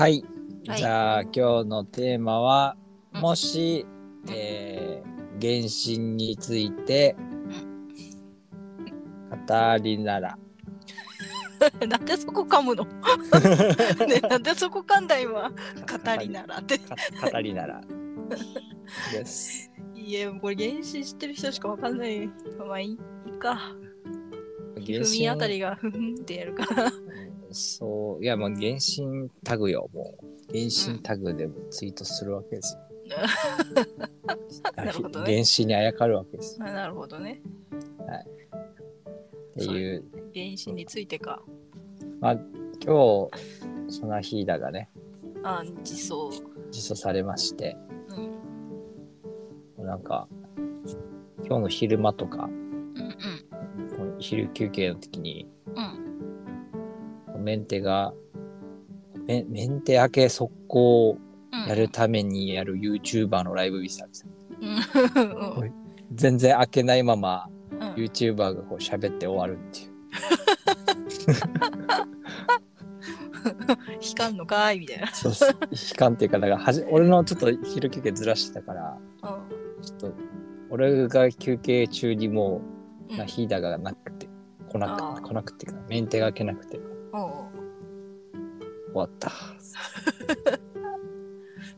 はい。はいじゃあ今日のテーマは、うんもし、えー、原神について語りなら。なんでそこ噛むの？ねなんでそこ噛んだ今？語りならって。か語りなら。です。いや、これ原神知ってる人しかわかんない。まあいいか。ひふみあたりがふふんってやるから。そう、いや、まあ、原神タグよ、もう。原神タグでもツイートするわけですよ。なるほどね原神にあやかるわけですよ。あなるほどね。っていう、原神についてか。まあ、今日、ソナヒーダがね、あ、実装。実装されまして、うん。なんか、今日の昼間とか、うんこの昼休憩の時に、うん。うん。メンテが、メメンテ明け速攻うん。やるためにやる YouTuber のライブ見てたんですよ。うん。うん全然開けないままうん。YouTuber がこう喋って終わるっていう。光んのかいみたいな。そうそう。悲観っていうか、だからはじ、俺のちょっと昼休憩ずらしてたから、うん。ちょっと、俺が休憩中にもう、うんなヒーダーがなくて、来なく来なくてか、メンテが開けなくて、終うんわった。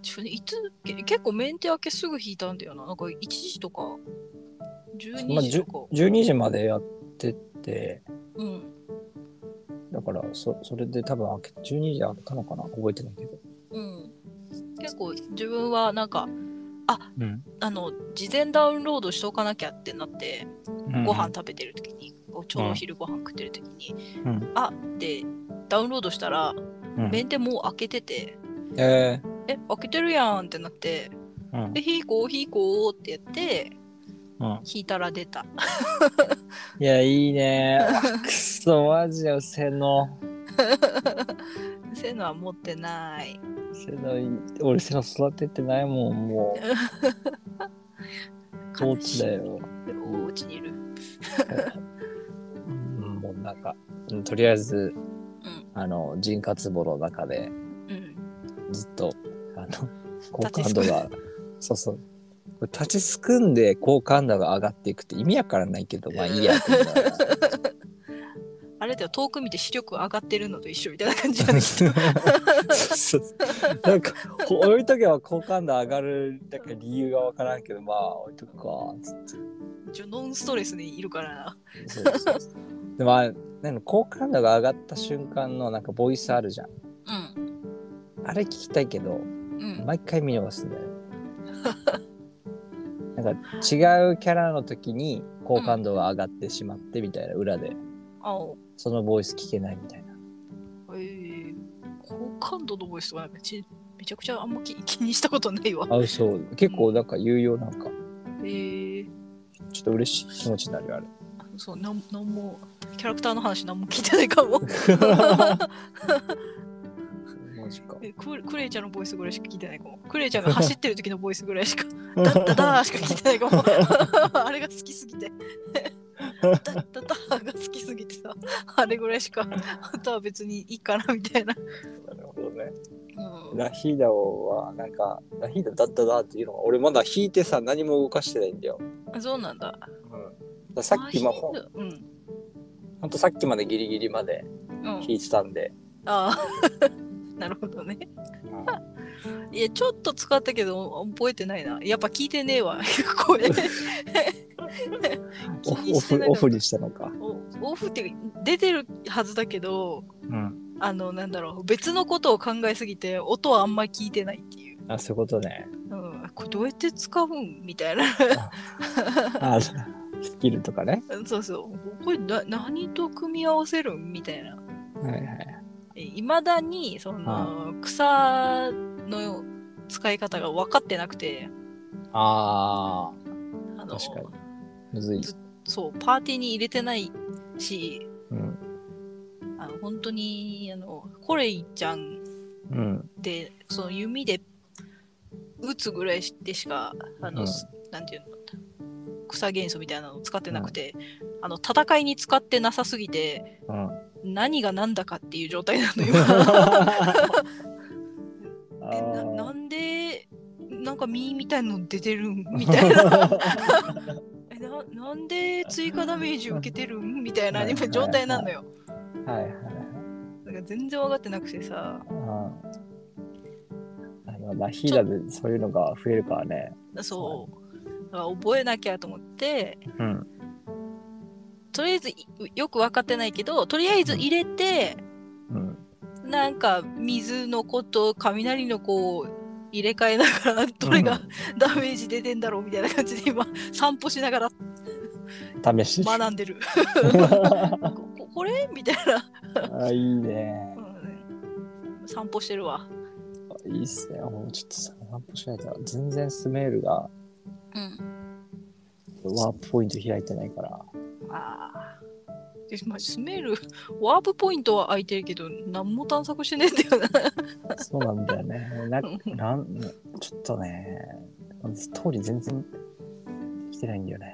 ちょいつけ結構メンテ明けすぐ引いたんだよな。なんか1時とかまあ、12時とか。12時までやってて、うん。だからそ、それで多分開け、12時開けたのかな？覚えてないけど。うん。結構自分はなんか、うん。あの、事前ダウンロードしとかなきゃってなって、ご飯食べてる時に、ちょうどお昼ご飯食ってる時に、うん。あで、ダウンロードしたら、うん。メンテもう開けてて、ええ、開けてるやんってなって、ー、うんで、引こう引こうってやって、うん。引いたら出た。いや、いいね。くそ、マジで、せの。そういうのは持ってない。せの、俺、せの育ててないもん、もう。おうちだよ。お家にいる。うん、もうなんか、うんとりあえず、うんあの、人活簿の中で、うん。ずっと、あの、好感度が、そうそう。立ちすくんで好感度が上がっていくって意味わからないけど、まあいいやってれだよ、遠く見て視力上がってるのと一緒みたいな感じなんだけど。なんかほ置いとけば好感度上がるだけ理由がわからんけどまあ置いとくかつって一応ノンストレスにいるからな。そうそうそうでまあなんか好感度が上がった瞬間のなんかボイスあるじゃんうん。あれ聞きたいけどうん。毎回見逃すんだよ なんか違うキャラの時に好感度が上がってしまってみたいな裏であお。そのボイス聞けないみたいなえー、好感度のボイスとかなんかちめちゃくちゃあんま気気にしたことないわ。あそう結構なんか有用なんかえー、ちょっと嬉しい気持ちになるよあれそう、なんなんも、キャラクターの話なんも聞いてないかも。マジかえククレイちゃんのボイスぐらいしか聞いてないかも。クレイちゃんが走ってる時のボイスぐらいしか、ダッダダーしか聞いてないかも。あれが好きすぎて。ダッダダーが好きすぎてさ、あれぐらいしか、あとは別にいいかなみたいな。なるほどねうん、ラヒーダはなんかラヒーダだっただっていうのが俺まだ弾いてさ何も動かしてないんだよ、そうなんだ。うん、ださっきまほんうん。ほんとさっきまでギリギリまで弾、いてたんで、ああ、なるほどね。いや、ちょっと使ったけど、覚えてないな。やっぱ聞いてねえわ、声。気オフオフオフにしたのか、おオフって出てるはずだけど、うん、あの、なんだろう、別のことを考えすぎて、音はあんまり聞いてないっていう。あそういうことねうん、これどうやって使うんみたいな。あスキルとかね そうそう。これな何と組み合わせるんみたいな。はいはいいまだに、その、草の使い方が分かってなくて、ああの、確かに。むずい、そう、パーティーに入れてないし、うん。あの本当に、あの、コレイちゃんうん、で、その弓で撃つぐらいでしか、あの、うん。すなんていうの、草元素みたいなのを使ってなくて、あの、戦いに使ってなさすぎて、うん、何が何だかっていう状態なの、今。えななんでなんかミーみたいの出てるんみたいな えななんで追加ダメージ受けてるんみたいな今状態なのよはいはい。だから全然分かってなくてさうんあのラヒーダでそういうのが増えるからね。そうだから覚えなきゃと思ってうん。とりあえずいよく分かってないけどとりあえず入れて、うん。なんか水の子と雷の子を入れ替えながらどれがダメージ出てんだろうみたいな感じで今散歩しながら試し。学んでる こここれ？みたいな、あいいね。うん散歩してるわいいっすね。もうちょっとさ、散歩しないと。全然スメールがうんワープポイント開いてないから。ああでまあ、スメールワープポイントは空いてるけど何も探索してねえんだよなそうなんだよね。ななんちょっとね、ストーリー全然できてないんだよね。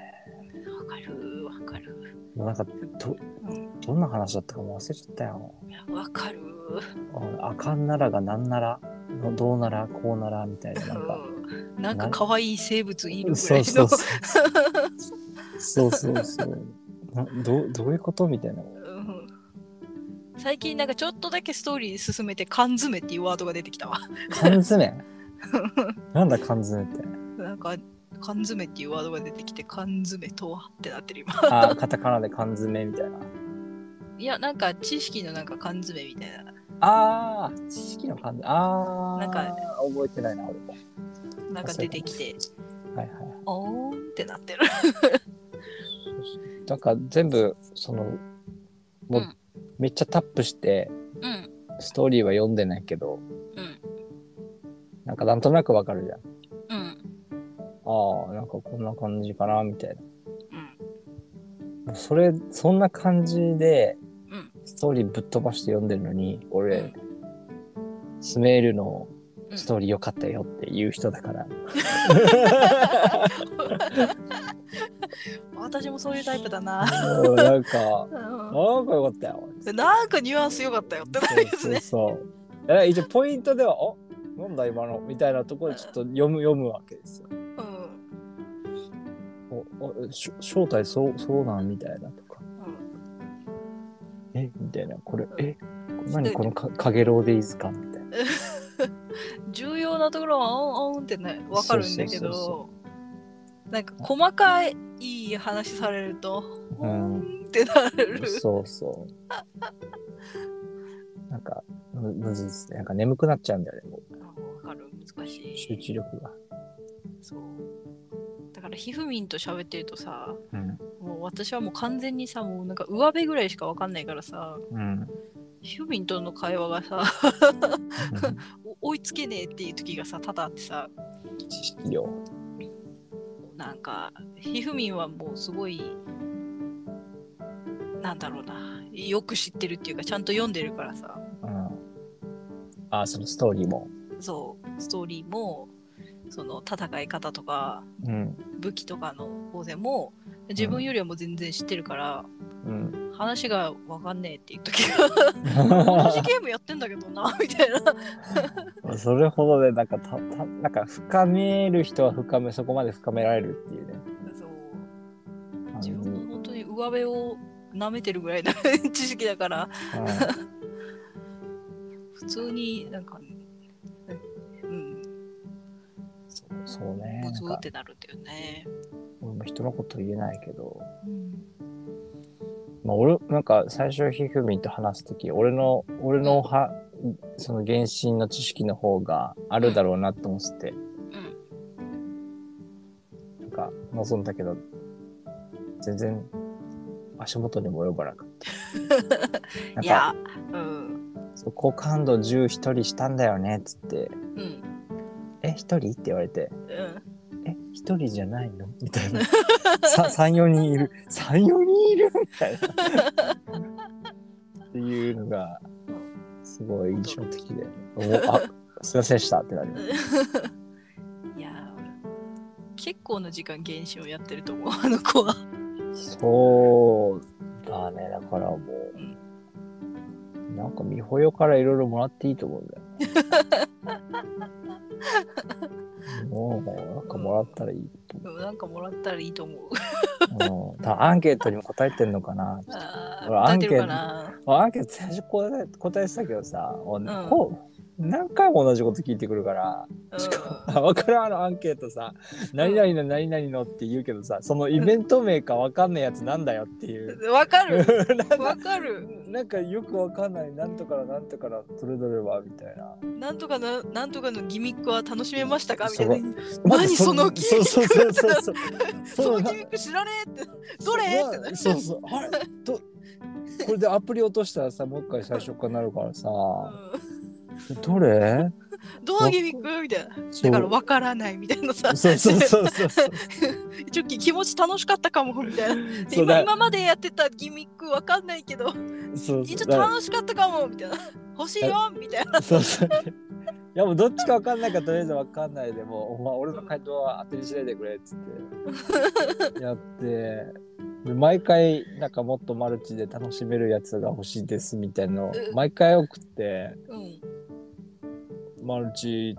わかるわかるもうなんかど、うんどんな話だったかも忘れちゃったよ。わかるああかんならがなんなら、のどうならこうならみたいな。なんか、うんなんか可愛い生物いるぐらそういのそうそう。そうそうそう。などうどういうことみたいな。うん最近なんかちょっとだけストーリー進めて缶詰っていうワードが出てきたわ缶詰？なんだ缶詰って？なんか缶詰っていうワードが出てきて缶詰とはってなってる今あ、カタカナで缶詰みたいな。いやなんか知識のなんか缶詰みたいなああ、知識の缶詰。ああ、なんか覚えてないな、俺も。なんか出てきてはいはい。おーんってなってる なんか全部、その、もう、うん。めっちゃタップして、うん。ストーリーは読んでないけど、うんなんかなんとなくわかるじゃん。うん。ああ、なんかこんな感じかな、みたいな。うん。それ、そんな感じで、うん。ストーリーぶっ飛ばして読んでるのに、俺、うん。スメールのストーリー良かったよっていう人だから。私もそういうタイプだな、なんか、うん。なんか良かったよ。なんかニュアンス良かったよってなるやつそうねそうそう。え一応ポイントでは、あなんだ今の？みたいなところでちょっと読む読むわけですよ。うん。おおしょ正体そうそうなん？みたいなとか。うん。え？みたいな。これ、え？何？このかかげろうでいいですか？みたいな。重要なところはオンオンってね分かるんだけどなんか細かい話されると、ううんんってなる。そうそう。なんか、むむずいですね。なんか眠くなっちゃうんだよね、もわかる難しうい。集中力が。そう。だからひふみんと喋ってるとさ、うん。もう私はもう完全にさ、もうなんか上辺ぐらいしかわかんないからさ、うん。ひふみんとの会話がさ、お追いつけねえっていう時がさ、多々あってさ、知識量。なんか、ひふみんはもうすごい、なんだろうな、よく知ってるっていうか、ちゃんと読んでるからさ、うん。あ、そのストーリーも。そう、ストーリーも、その戦い方とか、うん。武器とかの方でも、自分よりはもう全然知ってるから、うん。話がわかんねえっていう時が、同じゲームやってんだけどな、みたいな。それほどで、なんかた、た、なんか深める人は深め、そこまで深められるっていうね。そう自分も本当に上辺を舐めてるぐらいな 知識だから、普通になんか、うん、そうそうね。ブツなんかってなるんだよね。俺も人のこと言えないけど、うんまあ、俺、なんか最初ひふみんと話すとき、俺の、俺のは、その原神の知識の方があるだろうなと思ってて、なんか望んだけど、全然足元にも及ばなかった。なんか、いや、うん。そう好感度10一人したんだよねっつって、うん。え、一人？って言われて、うん。え、一人じゃないの？みたいな。さ3、4人いる。3、4人いるみたいな。っていうのが、すごい印象的で。おあ、すいませんでしたってなります。いや、結構な時間原神をやってると思う、あの子は。そうだね。だからもう、なんか美穂よからいろいろもらっていいと思うんだよ。もうなんかもらったらいいとでもなんかもらったらいいと思う。アンケートにも答えてんのかな。あ俺あ、答えてるかな。アンケート最初答え答えてたけどさ、うんこう何回も同じこと聞いてくるから、うんしかも、わからんあのアンケートさ、何々の何々のって言うけどさ、そのイベント名かわかんないやつなんだよっていう。わかる。わかかる。なんかよくわかんない、なんとからなんとからそれぞれはみたいな。なんとかな、なんとかのギミックは楽しめましたか？みたいな。何何そのギミック？そうそうそうそう。そのギミック知らねえって。どれ？ってなそうそう。あれ？どこれでアプリ落としたらさ、もう一回最初からなるからさ、うんどれ？どのギミックみたいな。そうだからわからないみたいなさ。そうそうそうそうそう。ちょっと気持ち楽しかったかもみたいな。今今までやってたギミックわかんないけど、そうちょっと楽しかったかもみたいな。欲しいよみたいな。そうそう。いやもうどっちかわかんないからとりあえずわかんないでもう、お前俺の回答は当てにしないでくれっつって。やってで毎回なんかもっとマルチで楽しめるやつが欲しいですみたいの毎回送ってうん。マルチ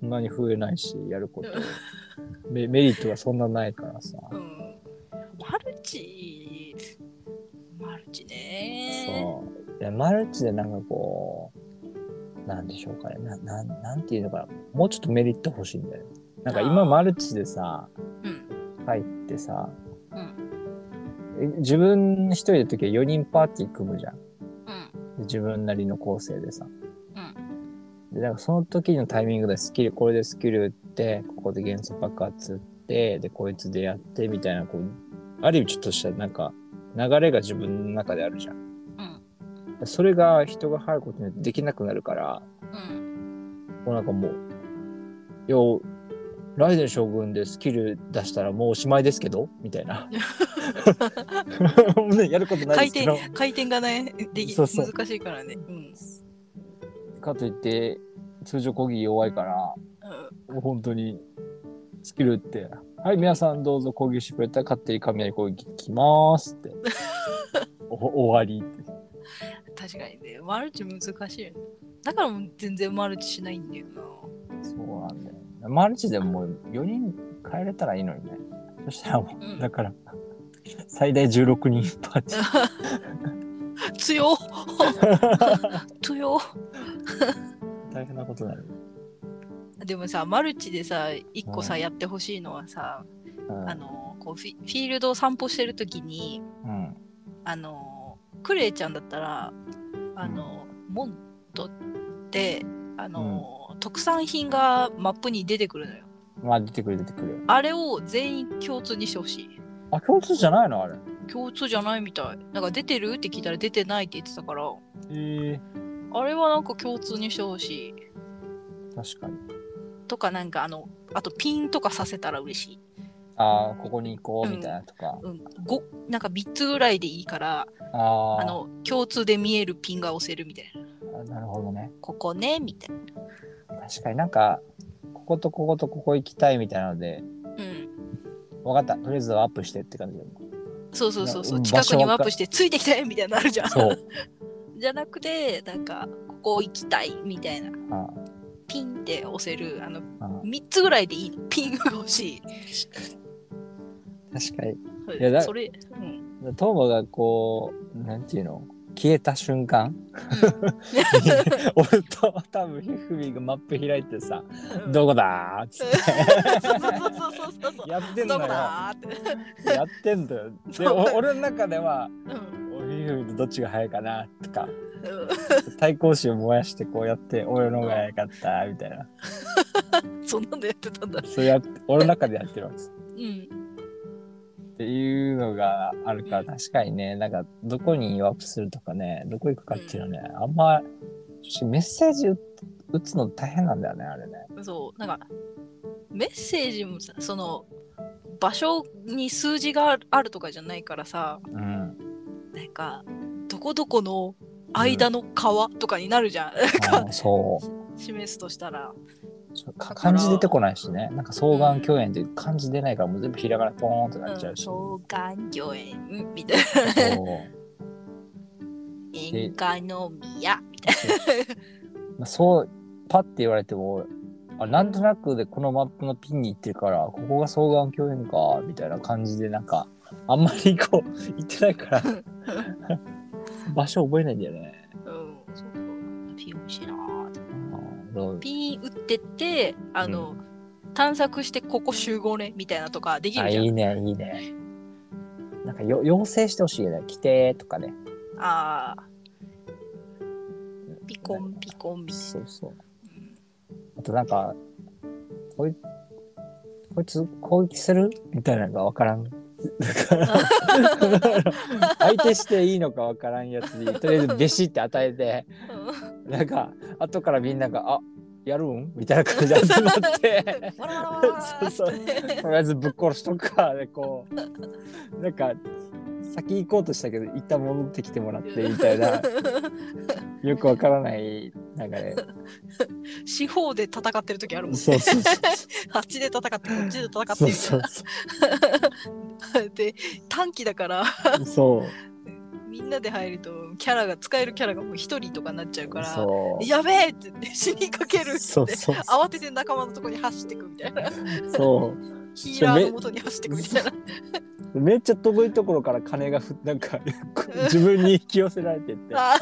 そんなに増えないしやること。メメリットがそんなないからさ。うん。マルチ、マルチね。そう。いやマルチでなんかこうなんでしょうかねななんなんていうのかなもうちょっとメリット欲しいんだよなんか今マルチでさうん。入ってさ、うん。え自分一人で時は4人パーティー組むじゃん。うん。で自分なりの構成でさ。うん。で、なんかその時のタイミングでスキル、これでスキル打って、ここで元素爆発打って、で、こいつでやってみたいな、こう、ある意味ちょっとしたなんか流れが自分の中であるじゃん。うん。それが人が入ることによってできなくなるから、うん。もうなんかもう、よライデン将軍でスキル出したらもうおしまいですけどみたいな。ね、やることない回ですけど転。、回転がね、できそうそう難しいからね。うん。かといって、通常攻撃弱いから、もう本当にスキル打って、はい、皆さんどうぞ攻撃してくれたら勝手に雷攻撃きますって。お終わりって。確かにね、マルチ難しいよね。だからもう全然マルチしないんだよな。そうなんだよ。マルチでもう4人変えれたらいいのにね。そしたらもう、うんだから、最大16人パーティー。強っ 強っ大変なことになる。でもさ、マルチでさ、一個さ、うんやってほしいのはさ、うんあの、こうフィ、フィールドを散歩してるときに、うん。あの、クレイちゃんだったら、あの、モントって、あの、特産品がマップに出てくるのよ。まあ出てくる出てくる。あれを全員共通にしてほしい。あ、共通じゃないの？あれ。共通じゃないみたい。なんか出てるって聞いたら出てないって言ってたから、ええあれはなんか共通にしてほしい。確かに。とかなんかあの、あとピンとかさせたら嬉しい。ああ、ここに行こうみたいなとか。うん、5なんか3つぐらいでいいから、あああの、共通で見えるピンが押せるみたいな。あなるほどね。ここね、みたいな。確かになんか、こことこことここ行きたいみたいなので、うん。分かった。とりあえずアップしてって感じだよ。そうそうそうそうう。ん近くにワープして、ついてきてみたいになるじゃん。そう。じゃなくて、なんか、ここ行きたいみたいな。あピンって押せる。あの、ああ3つぐらいでいいの。ピンが欲しい。確かに。いやだそれ、うん。トーマがこう、なんていうの？消えた瞬間？俺と多分ヒフミがマップ開いてさ、うんどこだーっつっそうそうそうそうそうそうて。やってんのどこよ。だーって。やってんだよ。で、俺の中では、うんおヒフミとどっちが早いかなとか、う対抗心を燃やしてこうやって、俺の方が早かったみたいな。ん。そんなんでやってたんだ。そうやって、俺の中でやってるわけです。うん。っていうのがあるから確かにね、なんかどこにワープするとかね、どこ行くかっていうのはね、あんま、メッセージ打打つの大変なんだよね、あれね。そう、なんか、メッセージもさ、その、場所に数字があるとかじゃないからさ、うん。なんか、どこどこの間の川とかになるじゃん。あそう。示すとしたら。漢字出てこないしね。なんか双眼鏡園って漢字出ないからもう全部ひらがなポーンとなっちゃうし。双眼鏡園みたいな。そう宴会の宮みたいまあそう、パッて言われても、あなんとなくでこのマップのピンに行ってるからここが双眼鏡園かみたいな感じでなんかあんまりこう行ってないから 場所覚えないんだよね。ピン打ってって、あの、探索してここ集合ねみたいなとかできるじゃん。あいいねいいね。なんかよ要請してほしいよね来てとかね。ああ。ピコンピコンみたいそうそう。あとなんかこいこいつ攻撃する？みたいなのがわからん。だから相手していいのかわからんやつにとりあえずベシって与えてな。なんか後からみんなが「あやるん?」みたいな感じで集まってとりあえずぶっ殺しとくかでこうなんか先行こうとしたけど一旦戻ってきてもらってみたいな。よくわからない流れ。四方で戦ってる時あるもんね。そうそうそうあっちで戦ってこっちで戦ってそうそうそな。で短期だから。うそう。みんなで入るとキャラが使えるキャラがもう一人とかになっちゃうからやべえって死にかけるって慌てて仲間のとこに走ってくみたいな。そう。ヒーラーのもとに走ってくみたいなめっちゃ遠いところから金がふなんか 自分に引き寄せられてって。あ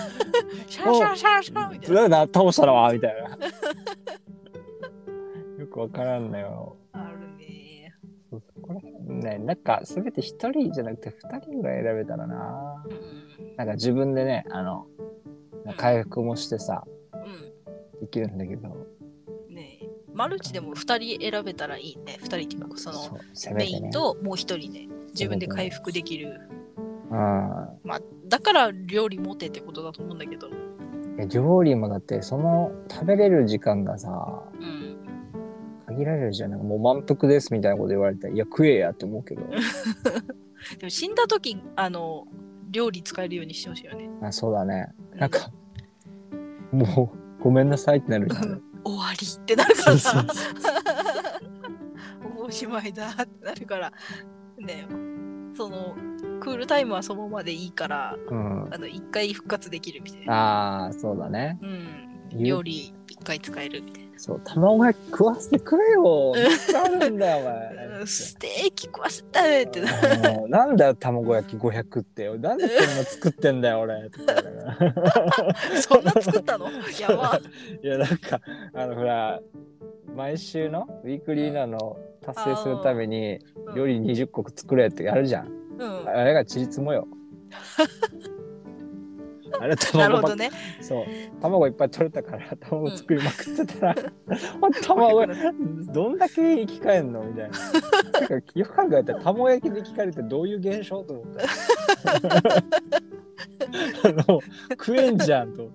シャーシャーシャーシャーみたいな。な倒したのはみたいな。よくわからんのよ。あるね。そうそこら辺ねなんか全て一人じゃなくて二人ぐらい選べたらな。うん。なんか自分でねあの回復もしてさうできるんだけど。んねえ。マルチでも2人選べたらいいね。2人っていうかそのそうせメインともう1人ね自分で回復できる。うん。まあだから料理持てってことだと思うんだけど。え料理もだってその食べれる時間がさうん。限られるじゃん。もう満腹ですみたいなこと言われたらいや食えやって思うけど。でも死んだ時あの料理使えるようにしてほしいよね。あそうだね。うなんかもうごめんなさいってなるじゃん。終わりってなるから。さおしまいだってなるからね。そのクールタイムはそのままでいいからうん。あの1回復活できるみたいな、ああそうだね。うん、料理1回使えるみたいそう卵焼き食わせてくれよ。何あるんだよおな前。う んステーキ食わせたいって。ななんだよ卵焼き500って。なんでこんな作ってんだよ俺。そんな作ったの？やば。いやなんかあのほら毎週のウィークリーなの達成するためにうん料理20個作れってやるじゃん、うん。あれがちりつもよ。あれ卵ばっねそう。卵いっぱい取れたから卵作りまくってたら、卵どんだけ生き返んのみたいな。てかよく考えたら卵焼きで生き返るってどういう現象と思った。あの食えんじゃんと。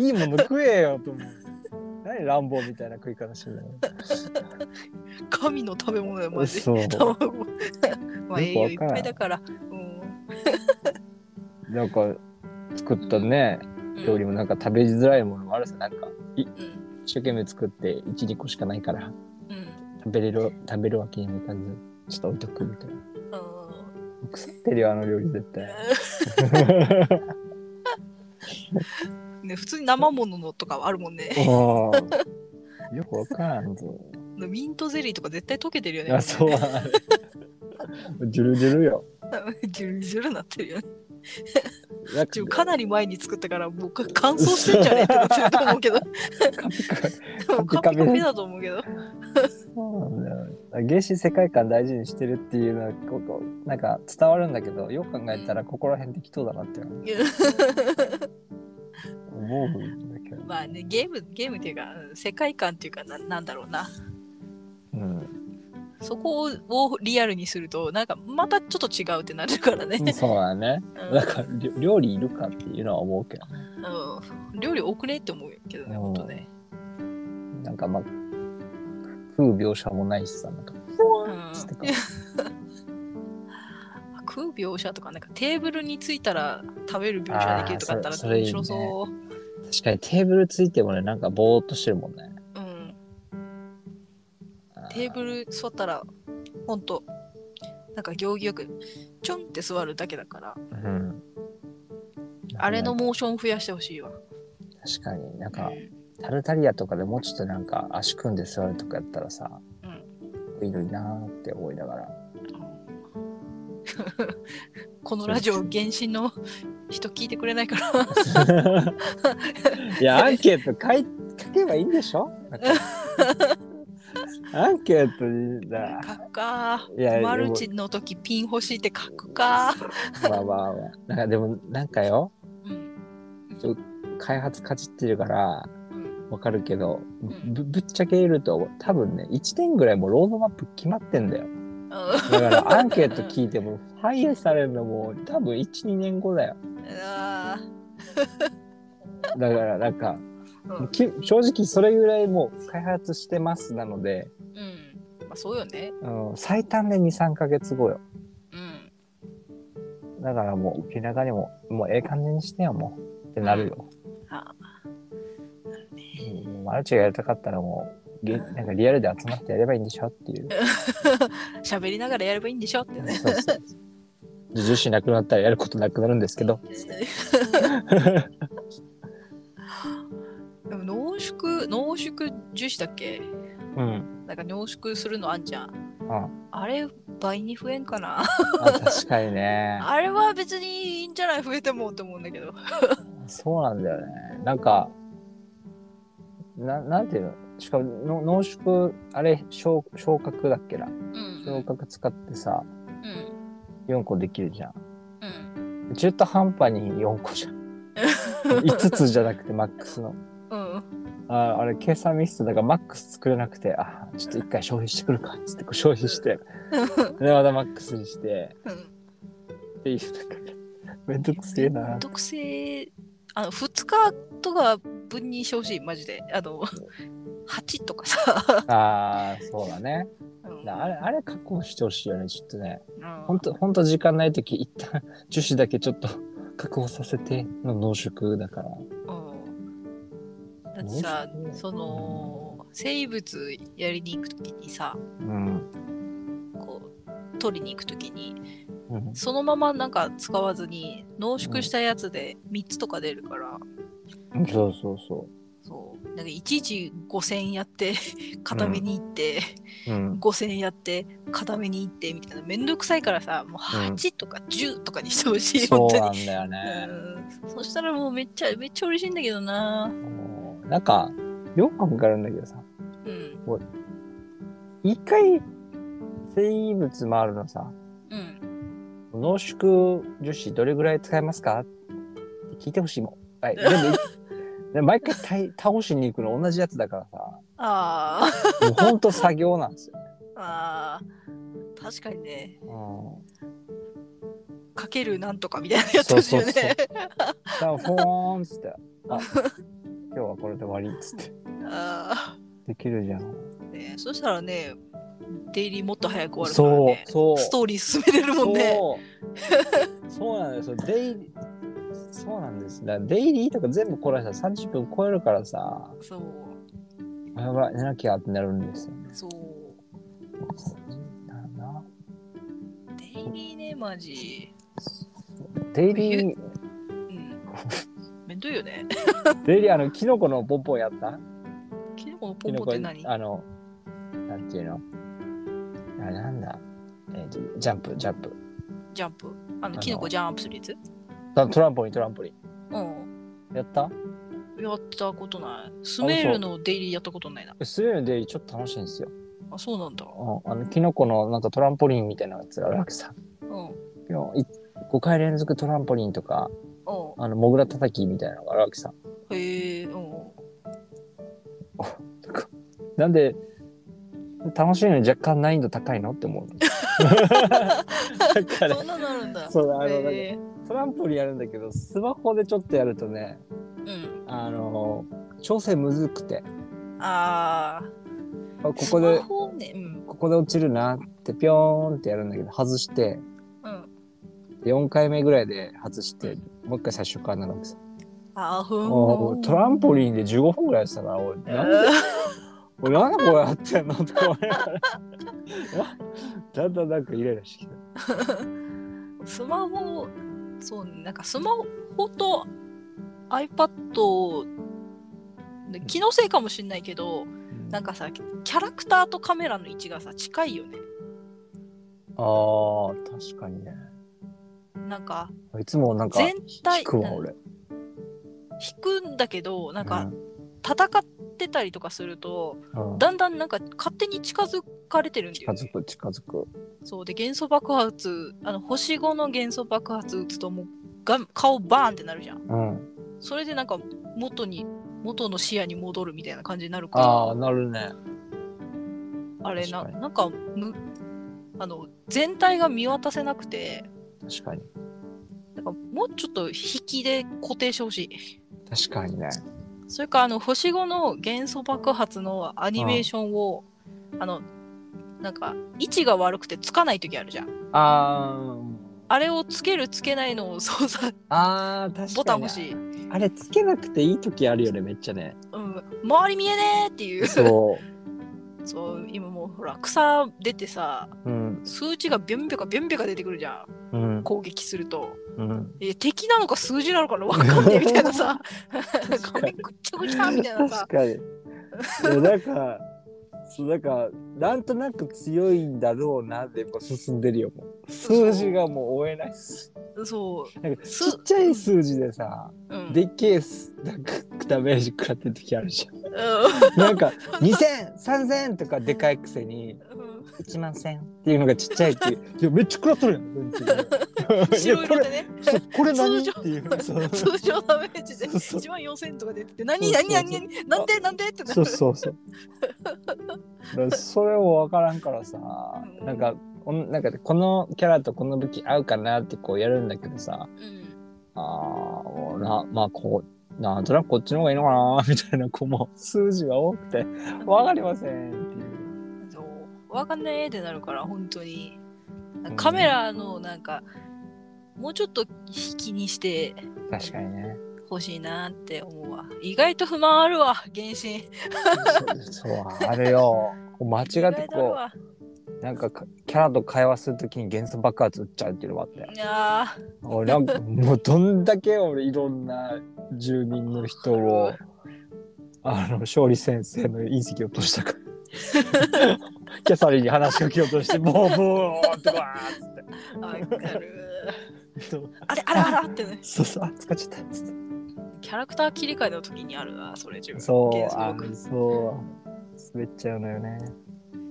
いいもの食えよと思う。何乱暴みたいな食い方してる神の食べ物だよのマジそう。卵 まあ栄養いっぱいだから。なんか作ったねうん。料理もなんか食べづらいものもあるさ。なんか一生懸命作って12個しかないから。うん。食べれる食べるわけにもいかずちょっと置いとくみたいな。うん腐ってるよあの料理絶対。ね、普通に生もののとかはあるもんね。よくわからんぞ。ミントゼリーとか絶対溶けてるよね。あ、そう。ジュルジュルよ。ジュルジュルなってるよね。かなり前に作ったから、もうか乾燥してんじゃねえってなってると思うけど。カピカピだと思うけど。そうなんだよ。原始世界観大事にしてるっていうのはここなんか伝わるんだけどよく考えたらここら辺適当だなって思うんだけど。まあね、ゲーム、ゲームっていうか、うん世界観っていうかな、なんだろうな。うん。そこをリアルにすると、なんかまたちょっと違うってなるからね。そうだね。うんだから料理いるかっていうのは思うけどね。うん、料理多くねって思うけどね、うんほんとね。なんかまあ食う描写もないしさなんか。うんつってか 食う描写とか、なんかテーブルについたら食べる描写できるとかあったら面白そう。確かにテーブルついてもねなんかぼーっとしてるもんね。テーブル座ったら、ほんと、なんか行儀よく、ちょんって座るだけだから、うん。あれのモーション増やしてほしいわ。確かになんかタルタリアとかでもうちょっとなんか足組んで座るとかやったらさ、いいのになーって思いながら。このラジオ原神の人聞いてくれないから。いや、アンケート書い書けばいいんでしょ？アンケートにだ。書くかいやマルチの時ピン欲しいって書くか、まあまあまあ。なんかでも、なんかよ、うん開発かじってるから、うんわかるけど、んぶぶっちゃけ言ると、多分ね、1年ぐらいもうロードマップ決まってんだよ。うだからアンケート聞いても、反映されるのも多分1、2年後だよ。あだからなんか、ーうんき正直それぐらいもう開発してますなので、うんまあそうよねうん、最短で2、3ヶ月後よ。うんだからもう、気長にも、もうええ感じにしてよ、もう。ってなるよ。あうんマルチがやりたかったらもう、げなんかリアルで集まってやればいいんでしょっていう。喋りながらやればいいんでしょってねそうそうそう。女子なくなったらやることなくなるんですけど。濃縮濃縮樹脂だっけ？うん。なんか濃縮するのあんじゃんああれ倍に増えんかな？あ確かにね。あれは別にいいんじゃない？増えてもって思うんだけど そうなんだよね。なんか、ななんていうの？しかもの濃縮、あれ、昇昇格だっけな？うん昇格使ってさ、うん4個できるじゃん。うん中途半端に4個じゃん。5つじゃなくてマックスの。うん。ああれ、計算ミスだからマックス作れなくて、あちょっと一回消費してくるかっつってこう消費して、で、またマックスにして、うん。っていう、めんどくせえな。特性あの2日とか分にしてほしいマジで。あの8とかさ、ああ、そうだね。うん。あれ、あれ確保してほしいよね、ちょっとね。うん。ほんと、ほんと時間ないとき、一旦樹脂だけちょっと確保させての濃縮だから。うんだってさその生物やりに行くときにさうん。こう取りに行くときにうん、そのままなんか使わずに濃縮したやつで3つとか出るから、そうそうそそう。なんかいちいち5000やって 固めに行って、う。うん。5000やって固めに行ってみたいな。めんどくさいからさもううん。8とか10とかにしてほしい、そう本当になんだよね。うん。そしたらもうめっちゃめっちゃ嬉しいんだけどな。もうなんか、よくわかるんだけどさ、うん。一回生物回るのさ、うん。濃縮樹脂どれぐらい使えますかって聞いてほしいもん。はい、全部毎回たい倒しに行くの同じやつだからさ、あもうほんと作業なんですよ。ーあー。確かにね。うん。かけるなんとかみたいなやつですよね。そうそうさあ、フォーンっつって、あ、今日はこれで終わりっつって。あできるじゃん。ーねそしたらねデイリーもっと早く終わるからそうね、そう。ストーリー進めれるもんねそう。そうなんですよ。デイリー、そうなんです。だからデイリーとか全部こらしたら30分超えるからさ、そうやばい、寝なきゃってなるんですよね。そうだデイリーねマジデイリー、うん どいよねデイリー、あの、キノコのポンポンやった？キノコのポンポンって何？あの、なんていうの？あれなんだ？えーとジャンプ、ジャンプ。ジャンプ？あのの。キノコジャンプするやつ？トトランポリン、トランポリン。うん。やった？やったことない。スメールのデイリーやったことないな。スウェーデンデイリーちょっと楽しいんですよ。あそうなんだ。うんあの、キノコのなんかトランポリンみたいなやつがあるわけさ。うん。ピョンい5回連続トランポリンとか、うあの、モグラ叩きみたいなのがあるわけさ。んへえうん。なんで、楽しいのに若干難易度高いのって思う。そんなのあるんだ。そうあのトランポリンやるんだけど、スマホでちょっとやるとね、ーうん。あの、調整むずくて、ああここでねうん。ここで落ちるなってピョーンってやるんだけど、外して、うん。4回目ぐらいで外して、もう一回最初からなるわけさ。あーふん。おトランポリンで15分ぐらいやってたから、おい、なんで、おい、なんでこれやってんの？とか思いながら。だんだんなんかイライラしてきた。スマホそうねなんかスマホと iPad で気のせいかもしんないけどなんかさキャラクターとカメラの位置がさ近いよね。あー確かにねなんかいつもなんか全体引くわ俺。引くんだけどなんかうん。戦ってたりとかするとうん。だんだんなんか勝手に近づかれてるんだよ、ね、近づく近づく。そうで元素爆発あの星5の元素爆発打つともうが顔バーンってなるじゃん。うん。それでなんか元に元の視野に戻るみたいな感じになるああかなるね。らあれななんかむあの全体が見渡せなくて確かになんかもうちょっと引きで固定してほしい。確かにね。それからあの星5の元素爆発のアニメーションをあのなんか位置が悪くてつかない時あるじゃん。あーあれをつけるつけないのを操作あー確かにボタン欲しい、あれつけなくていい時あるよねめっちゃね。うん、周り見えねーっていう。そ そう今もうほら草出てさううん数値がビョンビョカビョンビョカ出てくるじゃん。うん。攻撃すると。うん。え敵なのか数字なのかわかんねえみたいなさ。画面ぐっちゃぐちゃみたいなさ。確かに。いやなんか そうなんかなんとなく強いんだろうなでもう進んでるよもう。数字がもう追えない。っすそなんかちすっちゃい数字でさ、う、うん、でっけえすなんかダメージ食らってる時あるじゃん。うなんか2000、3000とかでかいくせにん。1万1000っていうのがちっちゃいっていう。いやめっちゃ食らっとるやん。白色でね。これ何？通常っていう。通常ダメージでそうそう。1万4000とか出てて何何何何なんでなんでってなる。そうそうそう。それも分からんからさ、うん。なんかこんなんかこのキャラとこの武器合うかなってこうやるんだけどさ、うん。ああ、なまあこうなんとなくこっちの方がいいのかなみたいなこうもう数字が多くて分かりませんっていう。そう。わかんねえってなるから本当に。カメラのなんかもうちょっと引きにして確かにね。ほしいなって思うわ。意外と不満あるわ原神。そうあるよ。間違ってこわ。うなんかかキャラと会話するときに元素爆発打っちゃうっていうのがあって。いや俺なんかもうどんだけ俺いろんな住民の人をあの勝利先生の隕石を落としたか。らキャサリンに話しかけようとしてボーボーってわーっつって。ーわかるあれあれあれってね。そうそうあ使っちゃった。キャラクター切り替えの時にあるなそれ自分。そうあそう。滑っちゃうのよね。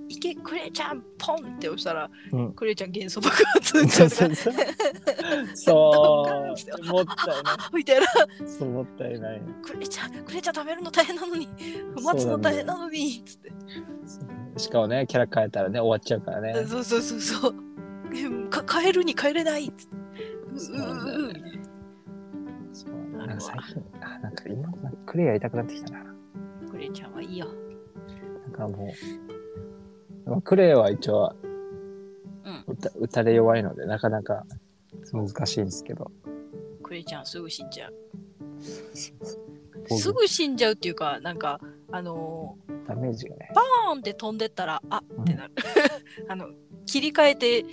いけクレちゃんポンって押したら、うん。クレちゃん元素爆発打っちゃそうそうそう。もったいなみたいな。いそうもったいないクレちゃんクレちゃん食べるの大変なのに待つの大変なのにつってしかもねキャラ変えたらね終わっちゃうからねそうそうそうそうえか帰るに帰れないっつってうそうなんだ。か最近あなんか今なんかクレイやりたくなってきたな。クレちゃんはいいよ。なんかもう、まあ、クレイは一応うん。打た打たれ弱いのでなかなか難しいんですけど。クレちゃんすぐ死んじゃう。僕。すぐ死んじゃうっていうかなんかあのダメージがね。ー、ポーンって飛んでったらあってなる。あの切り替えて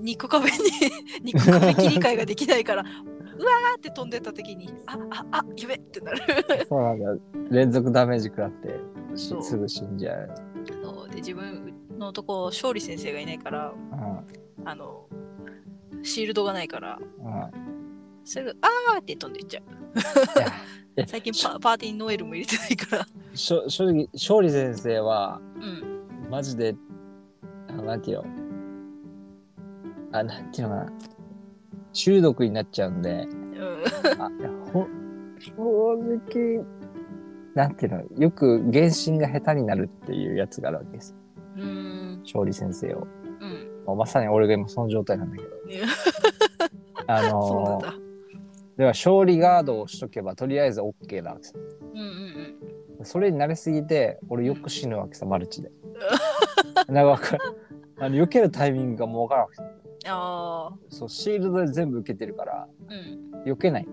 肉壁に 肉壁切り替えができないからうわーって飛んでった時にあああやべってなる。そうなんだ。連続ダメージ食らってすぐ死んじゃう。そう。で自分のとこ勝利先生がいないからうん。あのシールドがないからうん。すぐあーって飛んでいっちゃう。最近パパーティーにノエルも入れてないから。しょ正直勝利先生はうん。マジでなんていうの？あなんていうのかな。中毒になっちゃうんで。うん。あほ正直。なんていうのよく原神が下手になるっていうやつがあるわけです。勝利先生を、うん。まさに俺が今その状態なんだけど。あのーだ。では勝利ガードをしとけばとりあえず OK なんですようんうんそれに慣れすぎて俺よく死ぬわけさマルチで。なんかあの避けるタイミングがもう分からなくてああそうシールドで全部受けてるからうん。避けない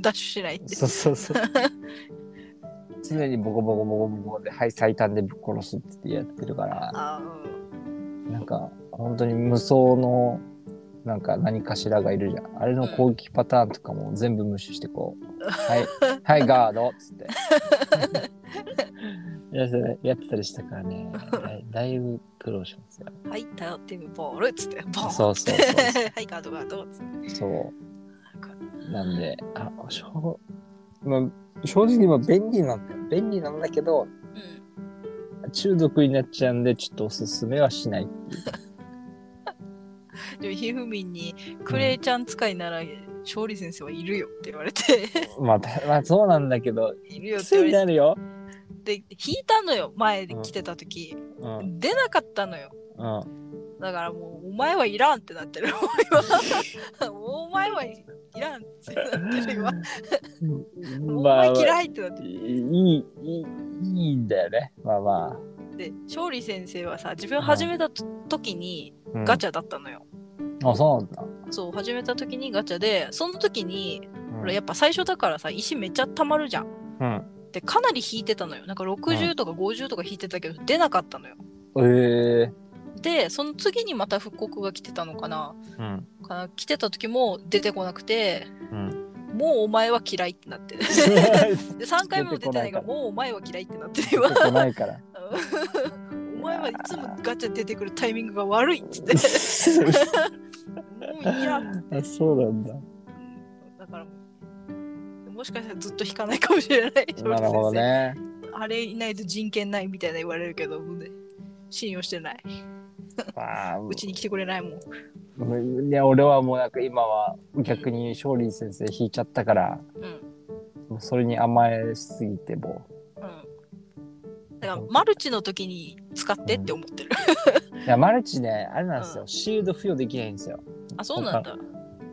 ダッシュしないって。そうそうそう。常にボコボコボコボコではい最短でぶっ殺すってやってるからあーなんか本当に無双のなんか何かしらがいるじゃん。あれの攻撃パターンとかも全部無視してこう、はい、はい、ガードっつって。やってやってたりしたからね、だいだいぶ苦労しますよ。はい、頼ってみボールっつって、ボーンそうそうそう はい、ガードガードっつって。そう。なんで、あ、しょう、まあ、正直今便利なんだよ。便利なんだけど、うん。中毒になっちゃうんで、ちょっとおすすめはしないっていう。でもひふみんに、クレイちゃん使いなら、勝利先生はいるよって言われて、まあ、たまあ、そうなんだけど、いるよって言われ癖になるよ。て、で引いたのよ、前で来てた時。うん。うん。出なかったのよ。だからもう、お前はいらんってなってる。今 お前はいらんってなってる今。おまあ、前嫌いってなってる。いい、いい、いいんだよね。まあまで、勝利先生はさ、自分始めたと時にあ。うんガチャだったのよ。あ、そうなんだ。そう、始めた時にガチャで、その時に、うんほらやっぱ最初だからさ、石めっちゃ溜まるじゃん。うん。で、かなり引いてたのよ。なんか60とか50とか引いてたけど、出なかったのよ。ええで、その次にまた復刻が来てたのかな。うん。かな来てた時も出てこなくて、うん。もうお前は嫌いってなって。で、3回目も出てないから、出てこもうお前は嫌いってなって今。てこないから。お前はいつもガチャ出てくるタイミングが悪いっつって。もういいやっつって。あ、そうなんだ。もしかしたらずっと引かないかもしれない。なるほどね。あれいないと人権ないみたいな言われるけど、ね信用してない。まあ、うちに来てくれないもん。いや俺はもうなんか今は逆に勝利先生引いちゃったから、うん。それに甘えすぎてもうん。だから、マルチの時に使ってって思ってる。う いやマルチねあれなんですよ、うんシールド付与できないんですよあ、そうなんだ。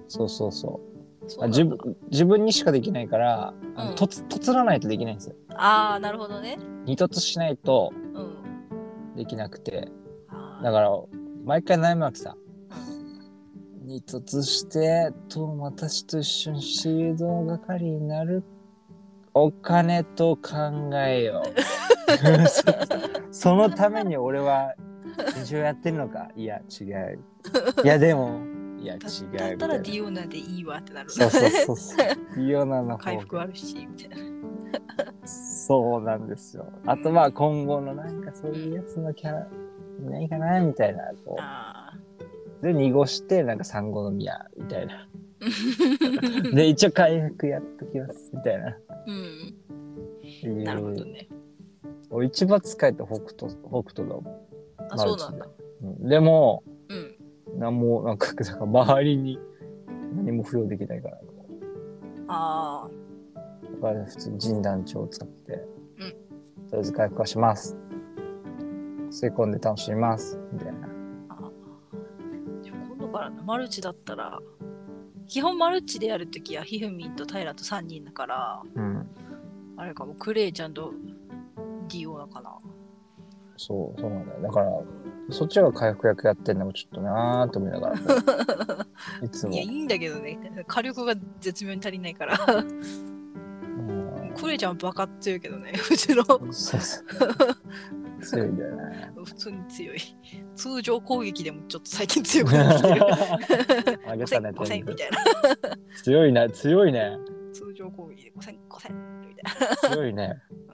そうそうそう自分自分にしかできないからうん。とつとつらないとできないんですよ。あー、なるほどね。二突しないとうん。できなくて。あー。だから毎回悩むわけさうん。二突してと私と一緒にシールドの係になる。お金と考えよう。そ そのために俺は一応やってるのか。いや違う。いやでもいや違うだったらディオナでいいわってなる。そうそうそうそう。ディオナの方回復あるし、みたいな。そうなんですよ。あとまあ今後のなんかそういうやつのキャラいないかなみたいなこあうで濁してなんか産後の宮みたいな。ー で一応回復やっときますみたいな。うん。なるほどね。俺一番使えた北斗北斗だもん。あ、そうなんだ。うん。でもうん。なんもなんか だから周りに何も付与できないからあだから普通に陣団長を使って、うんとりあえず回復はします吸い込んで楽しみますみたいなあ。あーでも今度からマルチだったら、基本マルチでやるときはひふみんと平と3人だから、うんあれかも、クレイちゃんとディオナかな。そうそうなんだよだからそっちが回復役やってんのもちょっとなーと思いながら いつもいや、いいんだけどね。火力が絶妙に足りないから。うんクレイちゃんはバカ強いけどね。うちのそうそう強いんだよね普通に強い。通常攻撃でもちょっと最近強くなってきてる。あげたね5000、5000全部みたいな。強いね強いね通常攻撃で5000、5000みたいな。強いねうん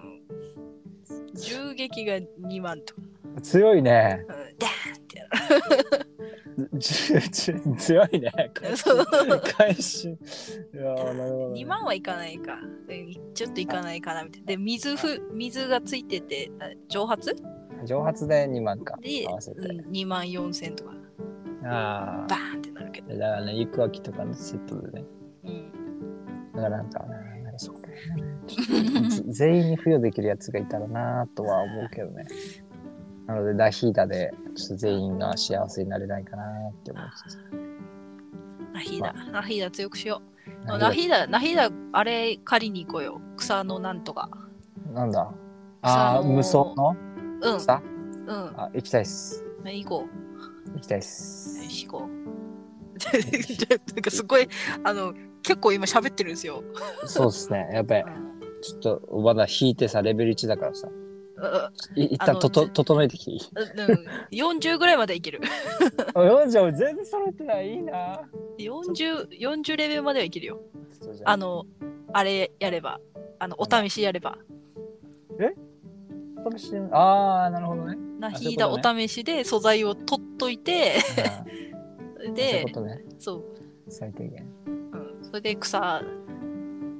銃撃が2万とか。強いね。うん、ダーンってやる。じじ強いね。そう。返しいやーなるほど、ね、2万はいかないか。でちょっといかないかなみたいな。で、水ふ水がついてて、あ蒸発？蒸発で2万か。で、合わせて、うん、2万4千とか、あバーンってなるけど。あだからね行く秋とかのセットでね。うん。だからなんかなんかそこちょっとぜ 全員に付与できるやつがいたらなとは思うけどねなのでラヒーダでちょっと全員が幸せになれないかなって思いつつラヒーダ、ラヒーダ強くしよう。ララヒーダ、ラヒーダ、あれ借りに行こうよ。草のなんとか。なんだ？ああ無双の？うん。草？うん。あ行きたいっす行こ行きたいっう。す行こう？なんかすごい、あの、結構今喋ってるんですよ。そうっすねやっぱりうんちょっとまだ引いてさレベル1だからさうい一旦ととぜ整えてきていい？うん、40ぐらいまでいける。あ40全然揃えてないいいな。40、40レベルまではいけるよ。あの、あれやれば、あの、お試しやれば。試し？てああ、なるほどね。な引いたお試しで素材を取っといて、でね。そう、最低限。うん、それで草、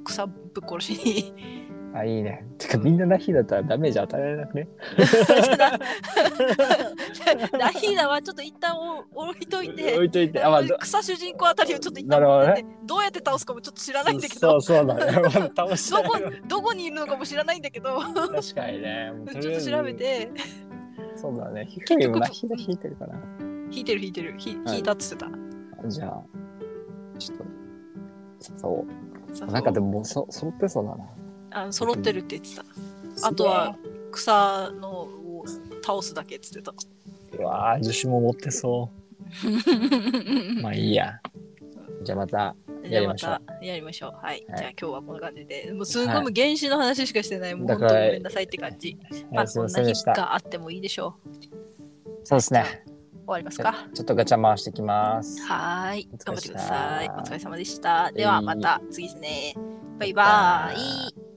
草ぶっ殺しに。あ、いいね。てか、みんなナヒだったらダメージ与えられなくね？ラヒーナはちょっと一旦お置いといて 置、いといて。あ、まあ、ど草主人公あたりをちょっと一なるほどねどうやって倒すかもちょっと知らないんだけど、そうそうだね。まだ倒しどこどこにいるのかも知らないんだけど、確かにね。ちょっと調べ。て、そうだね。ヒクミもナヒだ引いてるかな。引いてる引いてる、引いたっつってた。じゃあ、ちょっと、そう。なんかでもそ揃ってそうだな。あ揃ってるって言ってた。あとは草のを倒すだけっつってた。うわー、女子も持ってそう。まあいいや。じゃあまた、やりましょうたやりましょう。はい。はいじゃあ今日はこんな感じで。もうすごい原始の話しかしてない。もう本当だからごめんなさいって感じ。まあはいすいこんな日。があってもいいでしょう。そうですね。終わりますか？ちょっとガチャ回してきます。はーい。頑張ってください。お様疲れ様でした。ではまた次ですね。バイバイ。